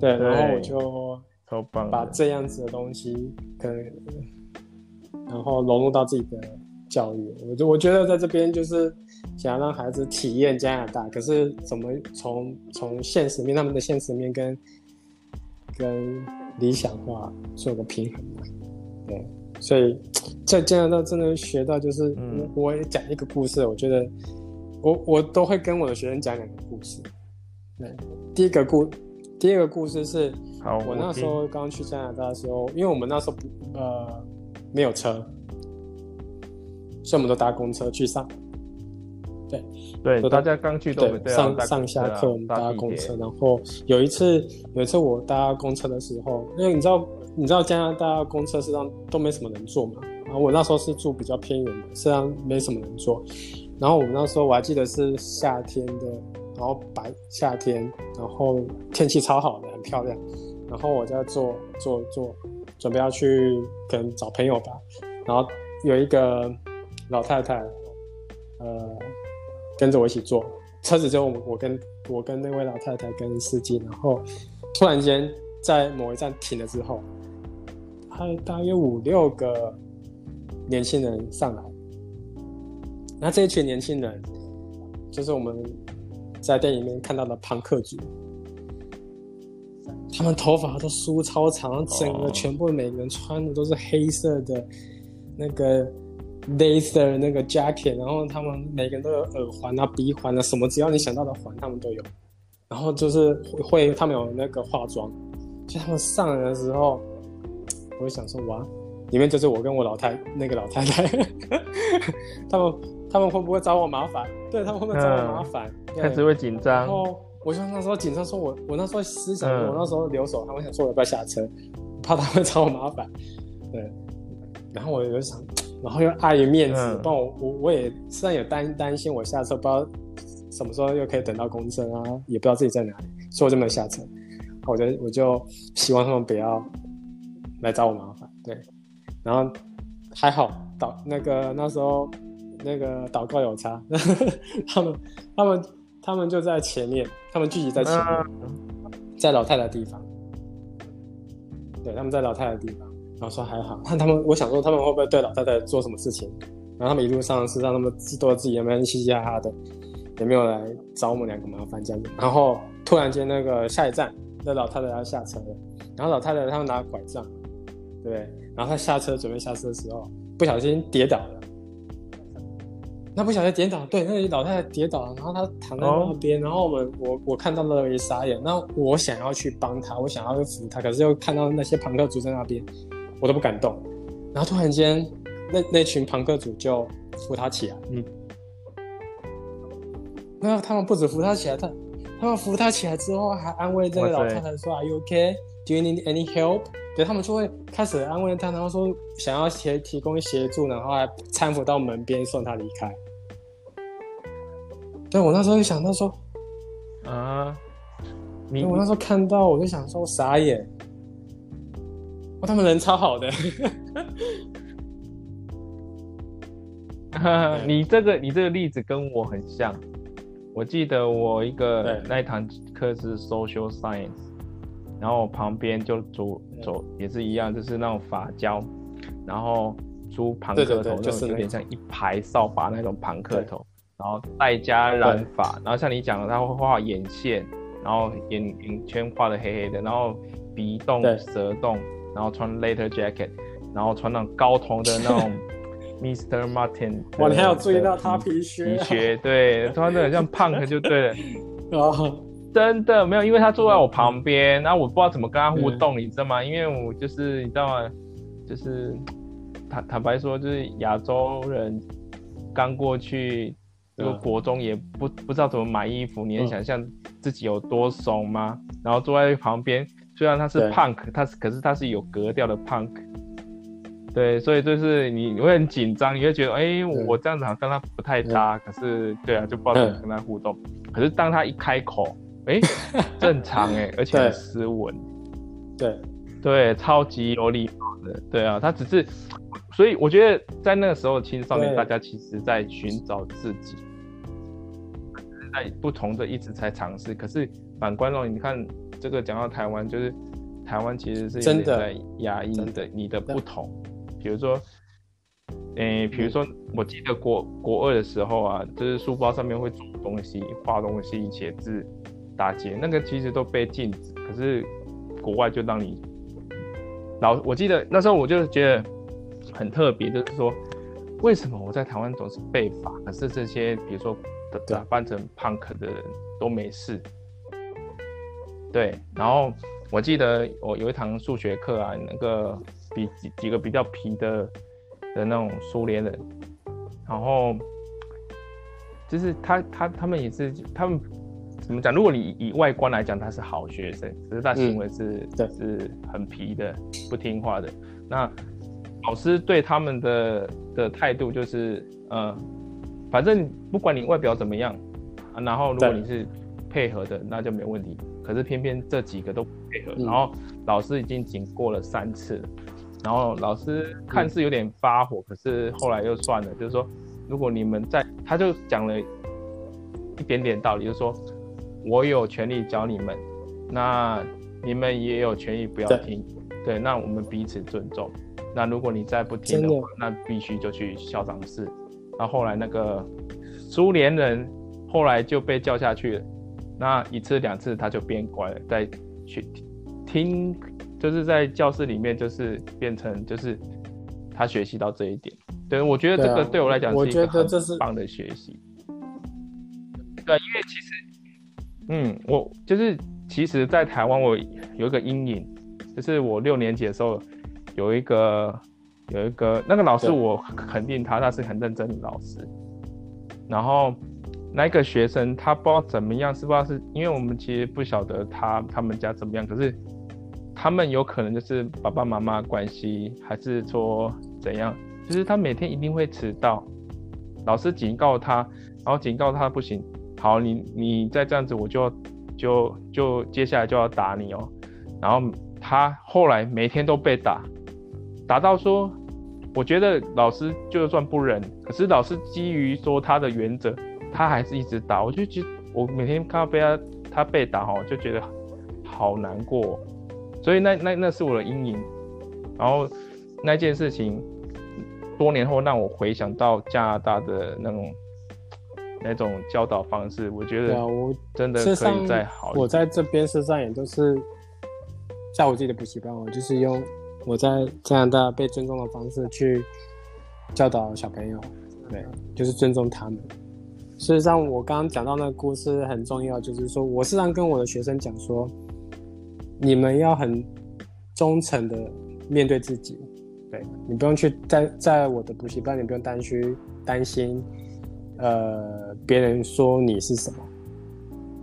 对，对。然后我就超棒。把这样子的东西可能，然后融入到自己的教育。我就我觉得在这边就是想要让孩子体验加拿大，可是怎么从从现实面他们的现实面跟跟理想化做个平衡嘛？对，所以在加拿大真的学到就是，嗯我我也讲一个故事，我觉得我我都会跟我的学生讲两个故事。对，第一个故第二个故事是。好，我那时候刚去加拿大的时候，因为我们那时候不呃没有车，所以我们都搭公车去上。对对大家刚去都对，上上下课我们搭公车，然后有一次有一次我搭公车的时候，因为你知道你知道加拿大公车实际上都没什么人坐嘛，然后我那时候是住比较偏远的，实际上没什么人坐。然后我们那时候我还记得是夏天的，然后白夏天，然后天气超好的，很漂亮。然后我在坐坐坐，准备要去可能找朋友吧。然后有一个老太太，呃，跟着我一起坐，车子就我我跟我跟那位老太太跟司机。然后突然间在某一站停了之后，还大约五六个年轻人上来。那这一群年轻人，就是我们在电影里面看到的朋克族。他们头发都梳超长，整个全部每个人穿的都是黑色的那个 laser 那个 jacket，然后他们每个人都有耳环啊、鼻环啊，什么只要你想到的环他们都有。然后就是会他们有那个化妆，就他们上来的时候，我就想说哇，里面就是我跟我老太那个老太太，*laughs* 他们他们会不会找我麻烦？对他们会不会找我麻烦？对开始会紧然张，后我就那时候紧张，说我我那时候思想，嗯我那时候留守，他们想说我要不要下车，怕他们找我麻烦，对。然后我就想，然后又碍于面子，嗯不我我我也虽然有担担心我下车不知道什么时候又可以等到公车啊，也不知道自己在哪里，所以我就没有下车。我就我就希望他们不要来找我麻烦，对。然后还好祷那个那时候那个祷告有差，*laughs* 他们他们他们就在前面，他们聚集在前面，嗯在老太太的地方。对，他们在老太太的地方，然后说还好。那 *laughs* 他们，我想说他们会不会对老太太做什么事情？然后他们一路上是让他们自都自己那边嘻嘻哈哈的，也没有来找我们两个麻烦这样子。然后突然间那个下一站，那老太太要下车了，然后老太太他们拿拐杖，对，然后他下车准备下车的时候，不小心跌倒了。那不小心跌倒，对，那个老太太跌倒了，然后她躺在那边，然后我们我我看到了也傻眼。那我想要去帮她，我想要去扶她，可是又看到那些朋克族在那边，我都不敢动。然后突然间，那那群朋克族就扶她起来，嗯，那他们不止扶她起来，他他们扶她起来之后还安慰这个老太太说：“Are you okay? Do you need any help？” 对，他们就会开始安慰他，然后说想要协提供协助，然后还搀扶到门边送他离开。对我那时候就想到说，啊，你我那时候看到我就想说傻眼，哇，他们人超好的。*laughs* 你这个你这个例子跟我很像，我记得我一个那一堂课是 social science，然后旁边就煮走也是一样，就是那种发胶，然后猪庞克头，就是有点像一排扫把那种庞克头。然后戴加染发，然后像你讲的，他会画眼线，然后眼眼圈画的黑黑的，然后鼻洞、舌洞，然后穿 leather jacket，然后穿那种高筒的那种 *laughs* Mr. Martin。哇，你还有注意到他皮靴？皮靴，对，穿的很像 punk 就对了。啊，*laughs* 真的没有，因为他坐在我旁边，然后我不知道怎么跟他互动，你知道吗？因为我就是你知道吗？就是坦坦白说，就是亚洲人刚过去。这个国中也不不知道怎么买衣服，你能想象自己有多怂吗？然后坐在旁边，虽然他是 punk，他是可是他是有格调的 punk，对，所以就是你会很紧张，你会觉得哎，我这样子好像跟他不太搭，可是对啊，就不知道怎么跟他互动。可是当他一开口，哎，正常哎，而且很斯文，对对，超级有礼貌的，对啊，他只是。所以我觉得在那个时候，青少年大家其实在寻找自己，在不同的一直在尝试。可是反观哦，你看这个讲到台湾，就是台湾其实是真的在压抑的你的不同。比如说，诶，比如说，我记得国国二的时候啊，就是书包上面会做东西、画东西、写字、打劫，那个其实都被禁止。可是国外就让你老，我记得那时候我就觉得。很特别，就是说，为什么我在台湾总是被罚，可是这些比如说打扮成 punk 的人都没事？对，然后我记得我有一堂数学课啊，那个比几几个比较皮的的那种苏联人，然后就是他他他们也是他们怎么讲？如果你以外观来讲，他是好学生，可是他行为是是很皮的，不听话的。那老师对他们的的态度就是，呃，反正不管你外表怎么样，啊，然后如果你是配合的，那就没问题。可是偏偏这几个都不配合，然后老师已经警过了三次了，然后老师看似有点发火，可是后来又算了，就是说，如果你们在，他就讲了一点点道理，就是说我有权利教你们，那你们也有权利不要听，对，那我们彼此尊重。那如果你再不听的话，那必须就去校长室。那后来那个苏联人后来就被叫下去了。那一次两次他就变乖了，在去听，就是在教室里面就是变成就是他学习到这一点。对，我觉得这个对我来讲是一个很棒的学习。对，因为其实，嗯，我就是其实，在台湾我有一个阴影，就是我六年级的时候。有一个有一个那个老师，我肯定他，他是很认真的老师。然后那个学生他不知道怎么样，是不知道是因为我们其实不晓得他他们家怎么样，可是他们有可能就是爸爸妈妈关系，还是说怎样？就是他每天一定会迟到，老师警告他，然后警告他不行，好，你你再这样子，我就就就接下来就要打你哦。然后他后来每天都被打。打到说，我觉得老师就算不忍，可是老师基于说他的原则，他还是一直打。我就觉我每天看到被他他被打哈，就觉得好难过。所以那那那是我的阴影。然后那件事情多年后让我回想到加拿大的那种那种教导方式，我觉得我真的可以再好。我在这边身上也都是在我自己的补习班，我就是用。我在加拿大被尊重的方式去教导小朋友，对，就是尊重他们。事实上，我刚刚讲到那个故事很重要，就是说，我时常跟我的学生讲说，你们要很忠诚的面对自己，对你不用去在在我的补习班，你不用担心担心，呃，别人说你是什么，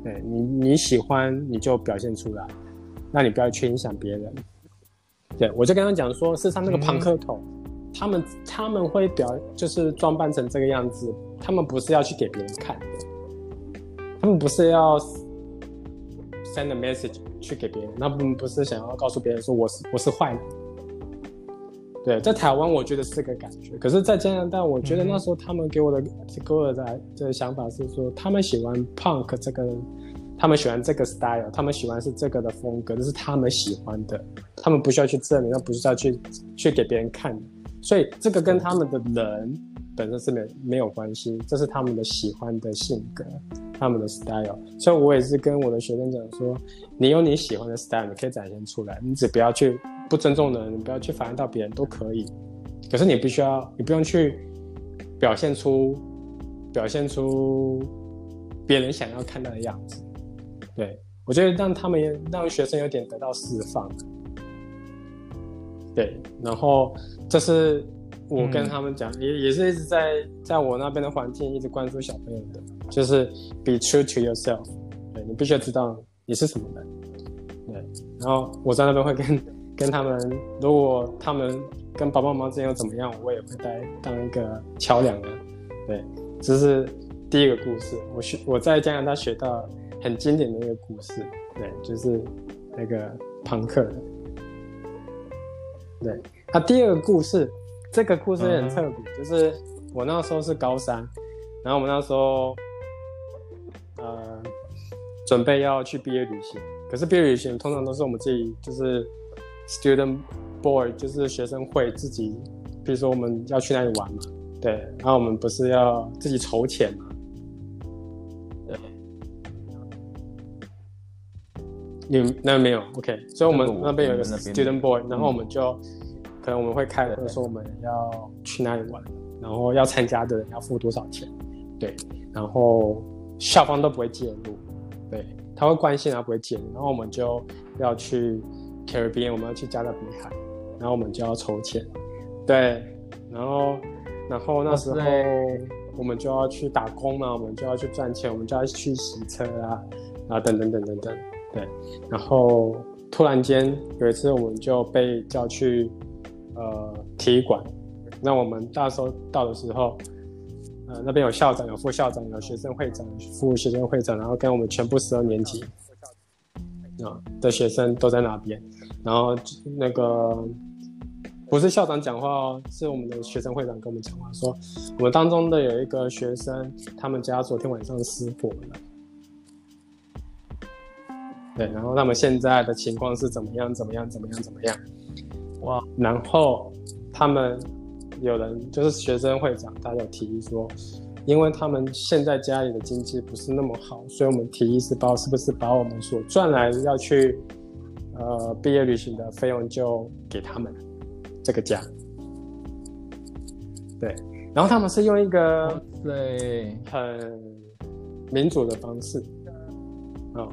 对你你喜欢你就表现出来，那你不要去影响别人。对我就跟他讲说，事实上那个庞克头，他们他们会表就是装扮成这个样子。他们不是要去给别人看的，他们不是要 send a message 去给别人，他们不是想要告诉别人说我是我是坏人。对，在台湾我觉得是这个感觉，可是，在加拿大，我觉得那时候他们给我的给我的这个想法是说，他们喜欢 punk 这个，他们喜欢这个 style，他们喜欢是这个的风格，这是他们喜欢的，他们不需要去证明，那不是要去去给别人看的，所以这个跟他们的人。本身是没没有关系，这是他们的喜欢的性格，他们的 style。所以我也是跟我的学生讲说，你有你喜欢的 style，你可以展现出来，你只不要去不尊重的人，你不要去反映到别人都可以。可是你必须要，你不用去表现出表现出别人想要看到的样子。对我觉得让他们让学生有点得到释放。对，然后这是。我跟他们讲，也也是一直在在我那边的环境一直关注小朋友的，就是 be true to yourself，对你必须要知道你是什么人，对。然后我在那边会跟跟他们，如果他们跟爸爸妈妈之间又怎么样，我也会带当一个桥梁的，对。这是第一个故事，我学我在加拿大学到很经典的一个故事，对，就是那个朋克的，对。他第二个故事。这个故事也很特别，就是我那时候是高三，然后我们那时候，呃，准备要去毕业旅行。可是毕业旅行通常都是我们自己，就是 student boy，就是学生会自己，比如说我们要去哪里玩嘛，对，然后我们不是要自己筹钱嘛，对，你那没有，OK，所以我们那边有一个 student boy，然后我们就。可能我们会开会说我们要去哪里玩，然后要参加的人要付多少钱，对，然后校方都不会介入，对，他会关心他不会介入，然后我们就要去 Caribbean，我们要去加勒比海，然后我们就要筹钱，对，然后然后那时候我们就要去打工嘛，我们就要去赚钱，我们就要去洗车啊，啊等等等等等，对，然后突然间有一次我们就被叫去。呃，体育馆。那我们到时候到的时候，呃，那边有校长、有副校长、有学生会长、副学生会长，然后跟我们全部十二年级啊的学生都在那边。然后那个不是校长讲话哦，是我们的学生会长跟我们讲话，说我们当中的有一个学生，他们家昨天晚上失火了。对，然后他们现在的情况是怎么样？怎么样？怎么样？怎么样？哇！然后他们有人就是学生会长，他有提议说，因为他们现在家里的经济不是那么好，所以我们提议是把是不是把我们所赚来要去呃毕业旅行的费用就给他们这个家。对，然后他们是用一个对很民主的方式啊。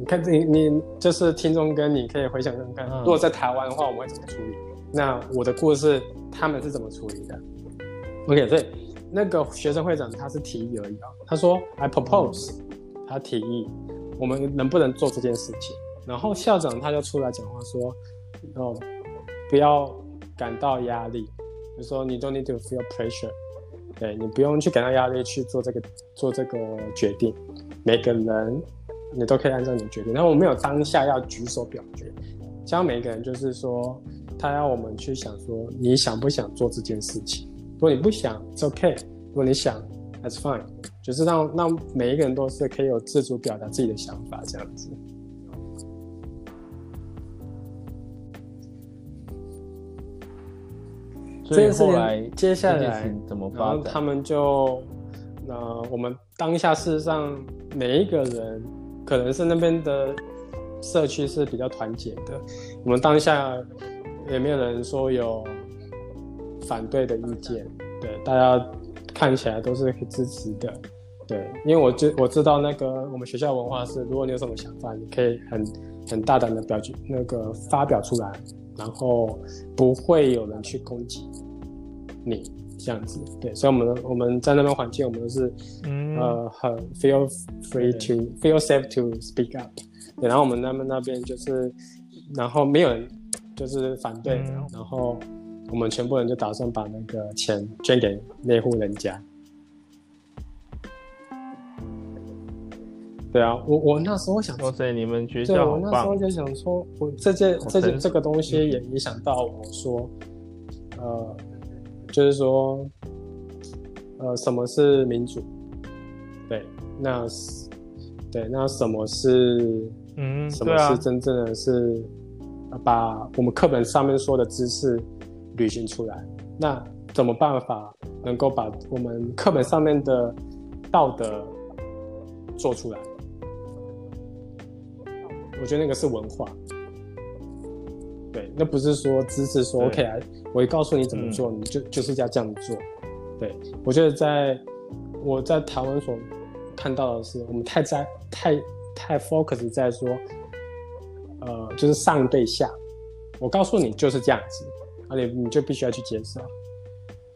你看，你你就是听众跟你可以回想看看，如果在台湾的话，我们会怎么处理？那我的故事，他们是怎么处理的？OK，所以那个学生会长他是提议而已啊，他说 I propose，他提议我们能不能做这件事情？然后校长他就出来讲话说，哦，不要感到压力，就说你 don't need to feel pressure，对你不用去感到压力去做这个做这个决定，每个人。你都可以按照你决定，然后我们有当下要举手表决，教每一个人就是说，他要我们去想说，你想不想做这件事情？如果你不想，it's OK；如果你想，that's fine。就是让让每一个人都是可以有自主表达自己的想法这样子。这件事情接下来怎么然后他们就，那我们当下事实上每一个人。可能是那边的社区是比较团结的。我们当下也没有人说有反对的意见，对，大家看起来都是支持的，对，因为我知我知道那个我们学校文化是，如果你有什么想法，你可以很很大胆的表决那个发表出来，然后不会有人去攻击你这样子，对，所以我们我们在那边环境，我们都是嗯，呃很 feel free to feel safe to speak up，对，然后我们那边那边就是，然后没有人就是反对，嗯然后我们全部人就打算把那个钱捐给那户人家。对啊，我我那时候想哇塞，你们学对，校好我那时候，就想说，我这件好这件这个东西也影响到我说，呃，就是说，呃，什么是民主？对，那是对，那什么是嗯，什么是，真正的是呃把我们课本上面说的知识履行出来？那怎么办法能够把我们课本上面的道德做出来？我觉得那个是文化，对，那不是说知识说对 OK 啊，我告诉你怎么做，你就就是要这样做。对我觉得在我在台湾所看到的是，我们太在太太 focus 在说，呃，就是上对下，我告诉你就是这样子，而且你就必须要去接受。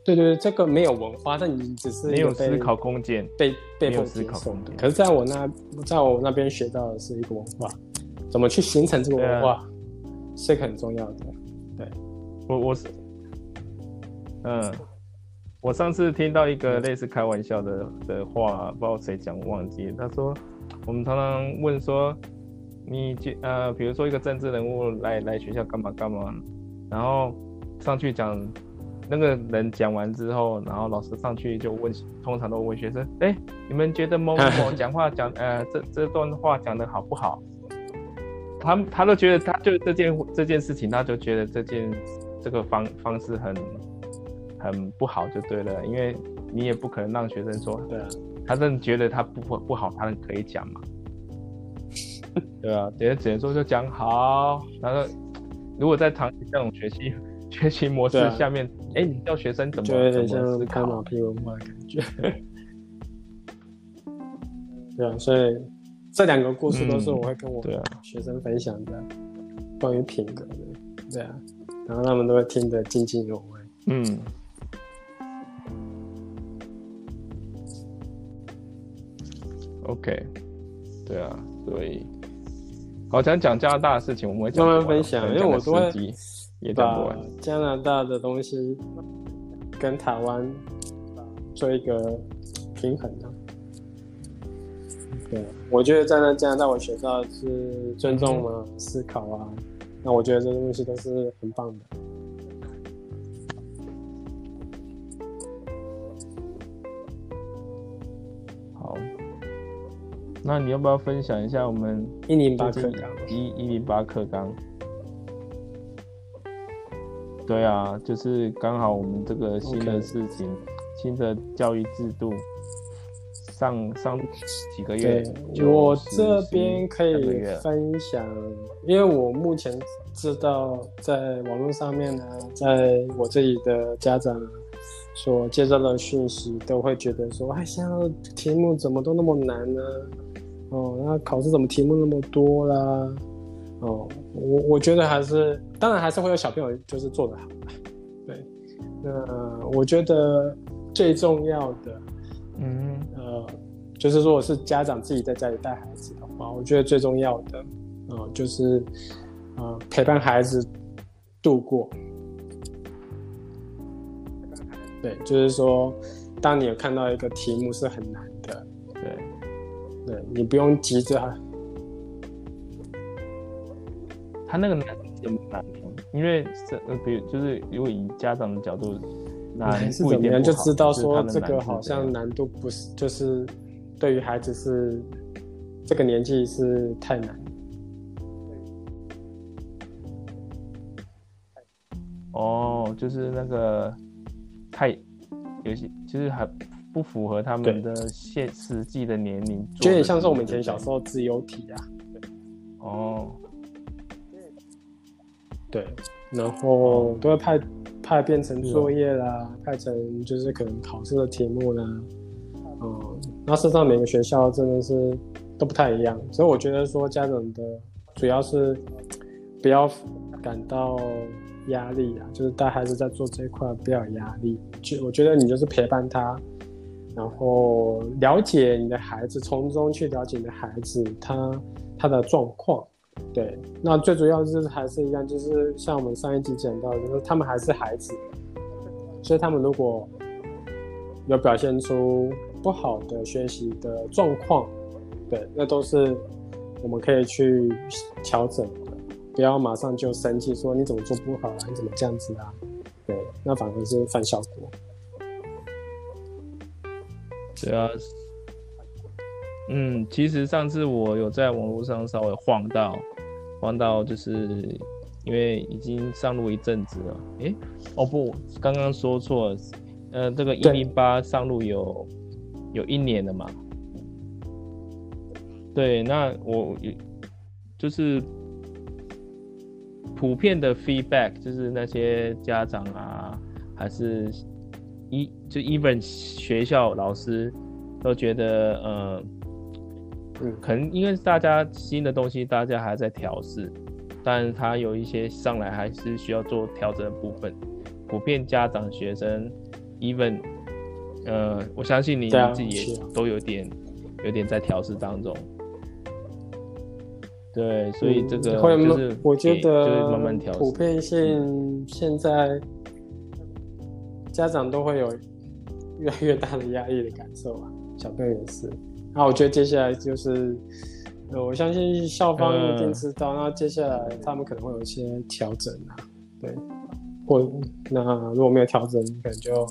对对对，这个没有文化，但你只是没有思考空间，被被迫接。受的可是在我那在我那边学到的是一个文化，怎么去形成这个文化，是很重要的。对我我是，嗯，我上次听到一个类似开玩笑的的话，不知道谁讲，我忘记。他说，我们常常问说，你觉呃，比如说一个政治人物来来学校干嘛干嘛，然后上去讲，那个人讲完之后，然后老师上去就问，通常都问学生，哎，你们觉得某某某讲话讲呃这这段话讲的好不好？他他都觉得他就这件这件事情，他就觉得这件这个方方式很很不好就对了，因为你也不可能让学生说，对啊，他真的觉得他不不不好，他可以讲嘛，*laughs* 对啊，只能只能说就讲好，然后如果在长期这种学习学习模式下面，哎、你叫学生怎么就有点怎么思像拍马考？屁文化的感觉。*laughs* 对啊，所以这两个故事都是我会跟我学生分享的，关于品格的，对啊，然后他们都会听得津津有味。嗯。OK，对啊，所以好想讲加拿大的事情，我们会慢慢分享因为我都会也讲不完。加拿大的东西跟台湾做一个平衡啊。对，我觉得站在那加拿大我学到的是尊重啊、思考啊，那我觉得这些东西都是很棒的。好，那你要不要分享一下我们一零八课纲，一一零八课纲？对啊，就是刚好我们这个新的事情新的教育制度上上几个月对，我这边可以分享，因为我目前知道在网络上面呢，在我这里的家长所接到的讯息，都会觉得说，哎，现在题目怎么都那么难呢？哦，那考试怎么题目那么多啦？哦，我我觉得还是，当然还是会有小朋友就是做的好，对，那我觉得最重要的。嗯呃，就是如果是家长自己在家里带孩子的话，我觉得最重要的，呃，就是呃陪伴孩子度过。对，就是说，当你有看到一个题目是很难的，对，对你不用急着，他那个难怎么难？因为是呃，比如就是如果以家长的角度，难难是怎么样，就知道说这个好像难度不是，就是对于孩子是这个年纪是太难。哦，就是那个太有些就是还不符合他们的现实际的年龄，就有点像是我们以前小时候自由体啊，哦，对，然后都会派派变成作业啦，派成就是可能考试的题目啦，嗯，那事实上每个学校真的是都不太一样，所以我觉得说家长的主要是不要感到压力啊，就是带孩子在做这一块不要有压力，就我觉得你就是陪伴他。然后了解你的孩子，从中去了解你的孩子他他的状况，对，那最主要就是还是一样，就是像我们上一集讲到，就是他们还是孩子，所以他们如果有表现出不好的学习的状况，对，那都是我们可以去调整的，不要马上就生气说你怎么做不好啊，你怎么这样子啊，对，那反而是反效果。对啊，嗯，其实上次我有在网络上稍微晃到，晃到就是因为已经上路一阵子了，诶，哦不，刚刚说错了，呃，这个一零八上路有有一年了嘛？对，那我就是普遍的 feedback，就是那些家长啊，还是。一就 even 学校老师都觉得，呃，嗯，可能因为大家新的东西，大家还在调试，但是他有一些上来还是需要做调整的部分。普遍家长、学生，even，呃，我相信你自己也都有点有点在调试当中。对，所以这个就是我觉得就是慢慢调普遍性现在。家长都会有越来越大的压力的感受啊，小朋友也是。那我觉得接下来就是，呃，我相信校方一定知道。那接下来他们可能会有一些调整啊，对。或那如果没有调整，可能就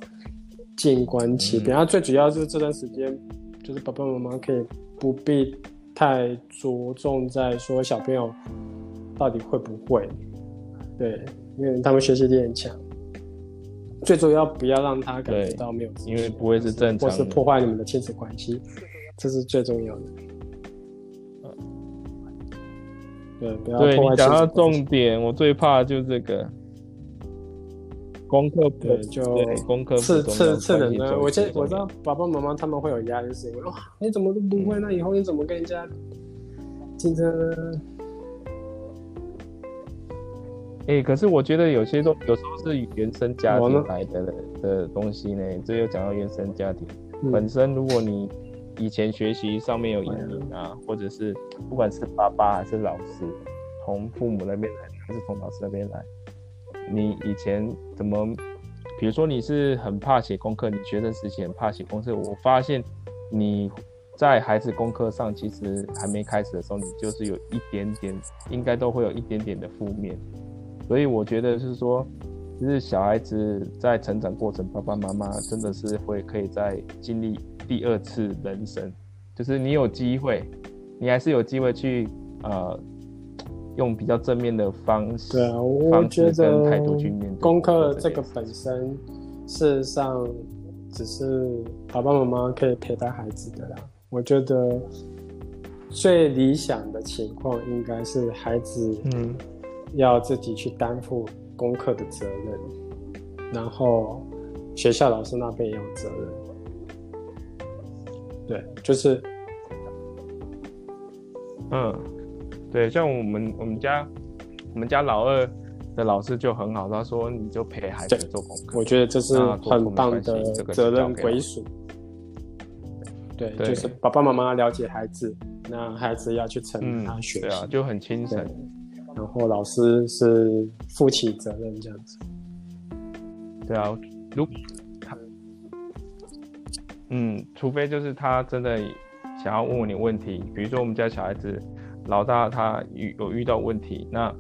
静观其变。那最主要就是这段时间，就是爸爸妈妈可以不必太着重在说小朋友到底会不会，对，因为他们学习力很强。最主要不要让他感觉到没有，因为不会是正常，或是破坏你们的亲子关系，这是最重要的。对，不要破坏。讲到重点，我最怕就是这个功课，对，就功课次次次等的。我现我知道爸爸妈妈他们会有压力，是因为哇，你怎么都不会，那以后你怎么跟人家竞争呢？哎，可是我觉得有些都有时候是原生家庭来的的东西呢。这又讲到原生家庭本身，如果你以前学习上面有阴影啊，或者是不管是爸爸还是老师，从父母那边来还是从老师那边来，你以前怎么，比如说你是很怕写功课，你学生时期很怕写功课，我发现你在孩子功课上其实还没开始的时候，你就是有一点点，应该都会有一点点的负面。所以我觉得是说，就是小孩子在成长过程，爸爸妈妈真的是会可以再经历第二次人生，就是你有机会，你还是有机会去呃，用比较正面的方式，对啊，我觉得态度去面对功课这个本身，事实上只是爸爸妈妈可以陪伴孩子的啦。我觉得最理想的情况应该是孩子，嗯。要自己去担负功课的责任，然后学校老师那边也有责任。对，就是，嗯，对，像我们我们家我们家老二的老师就很好，他说你就陪孩子做功课。我觉得这是很棒的责任归属。对，就是爸爸妈妈了解孩子，那孩子要去承担他学习，就很轻省。然后老师是负起责任这样子，对啊，如他，嗯，除非就是他真的想要问问你问题，比如说我们家小孩子老大他遇有遇到问题，那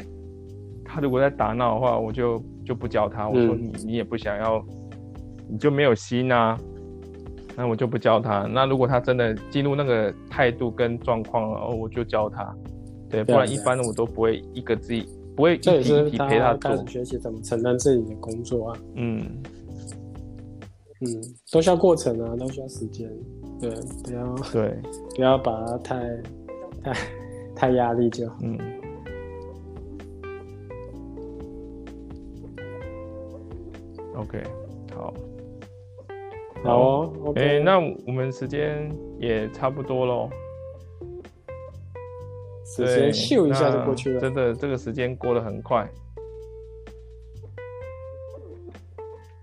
他如果在打闹的话，我就就不教他，我说你你也不想要，你就没有心啊，那我就不教他。那如果他真的进入那个态度跟状况了，哦我就教他。对，不然一般的我都不会一个自己不会一题一题陪他做。学习怎么承担自己的工作啊？嗯嗯，都需要过程啊，都需要时间。对，不要对，不要把它太太太压力就好。嗯，OK，好，好哦哎、，OK，那我们时间也差不多喽。时间咻一下就过去了。真的，这个时间过得很快。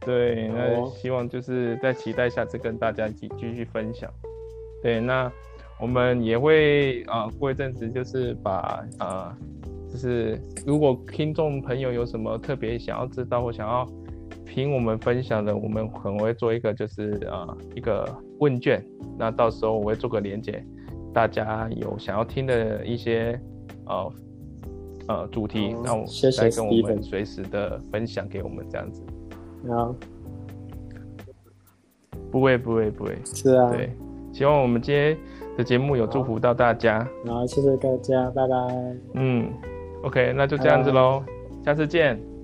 对，那哦希望就是在期待下次跟大家一起继续分享。对，那我们也会啊、呃过一阵子就是把啊、呃就是如果听众朋友有什么特别想要知道或想要听我们分享的，我们可能会做一个就是啊、呃一个问卷，那到时候我会做个连接，大家有想要听的一些呃呃主题，哦那我谢跟我们随时的分享给我们这样子。好，不会不会不会，是啊，对，希望我们今天的节目有祝福到大家。好，谢谢大家，拜拜。嗯，OK，那就这样子喽，下次见。拜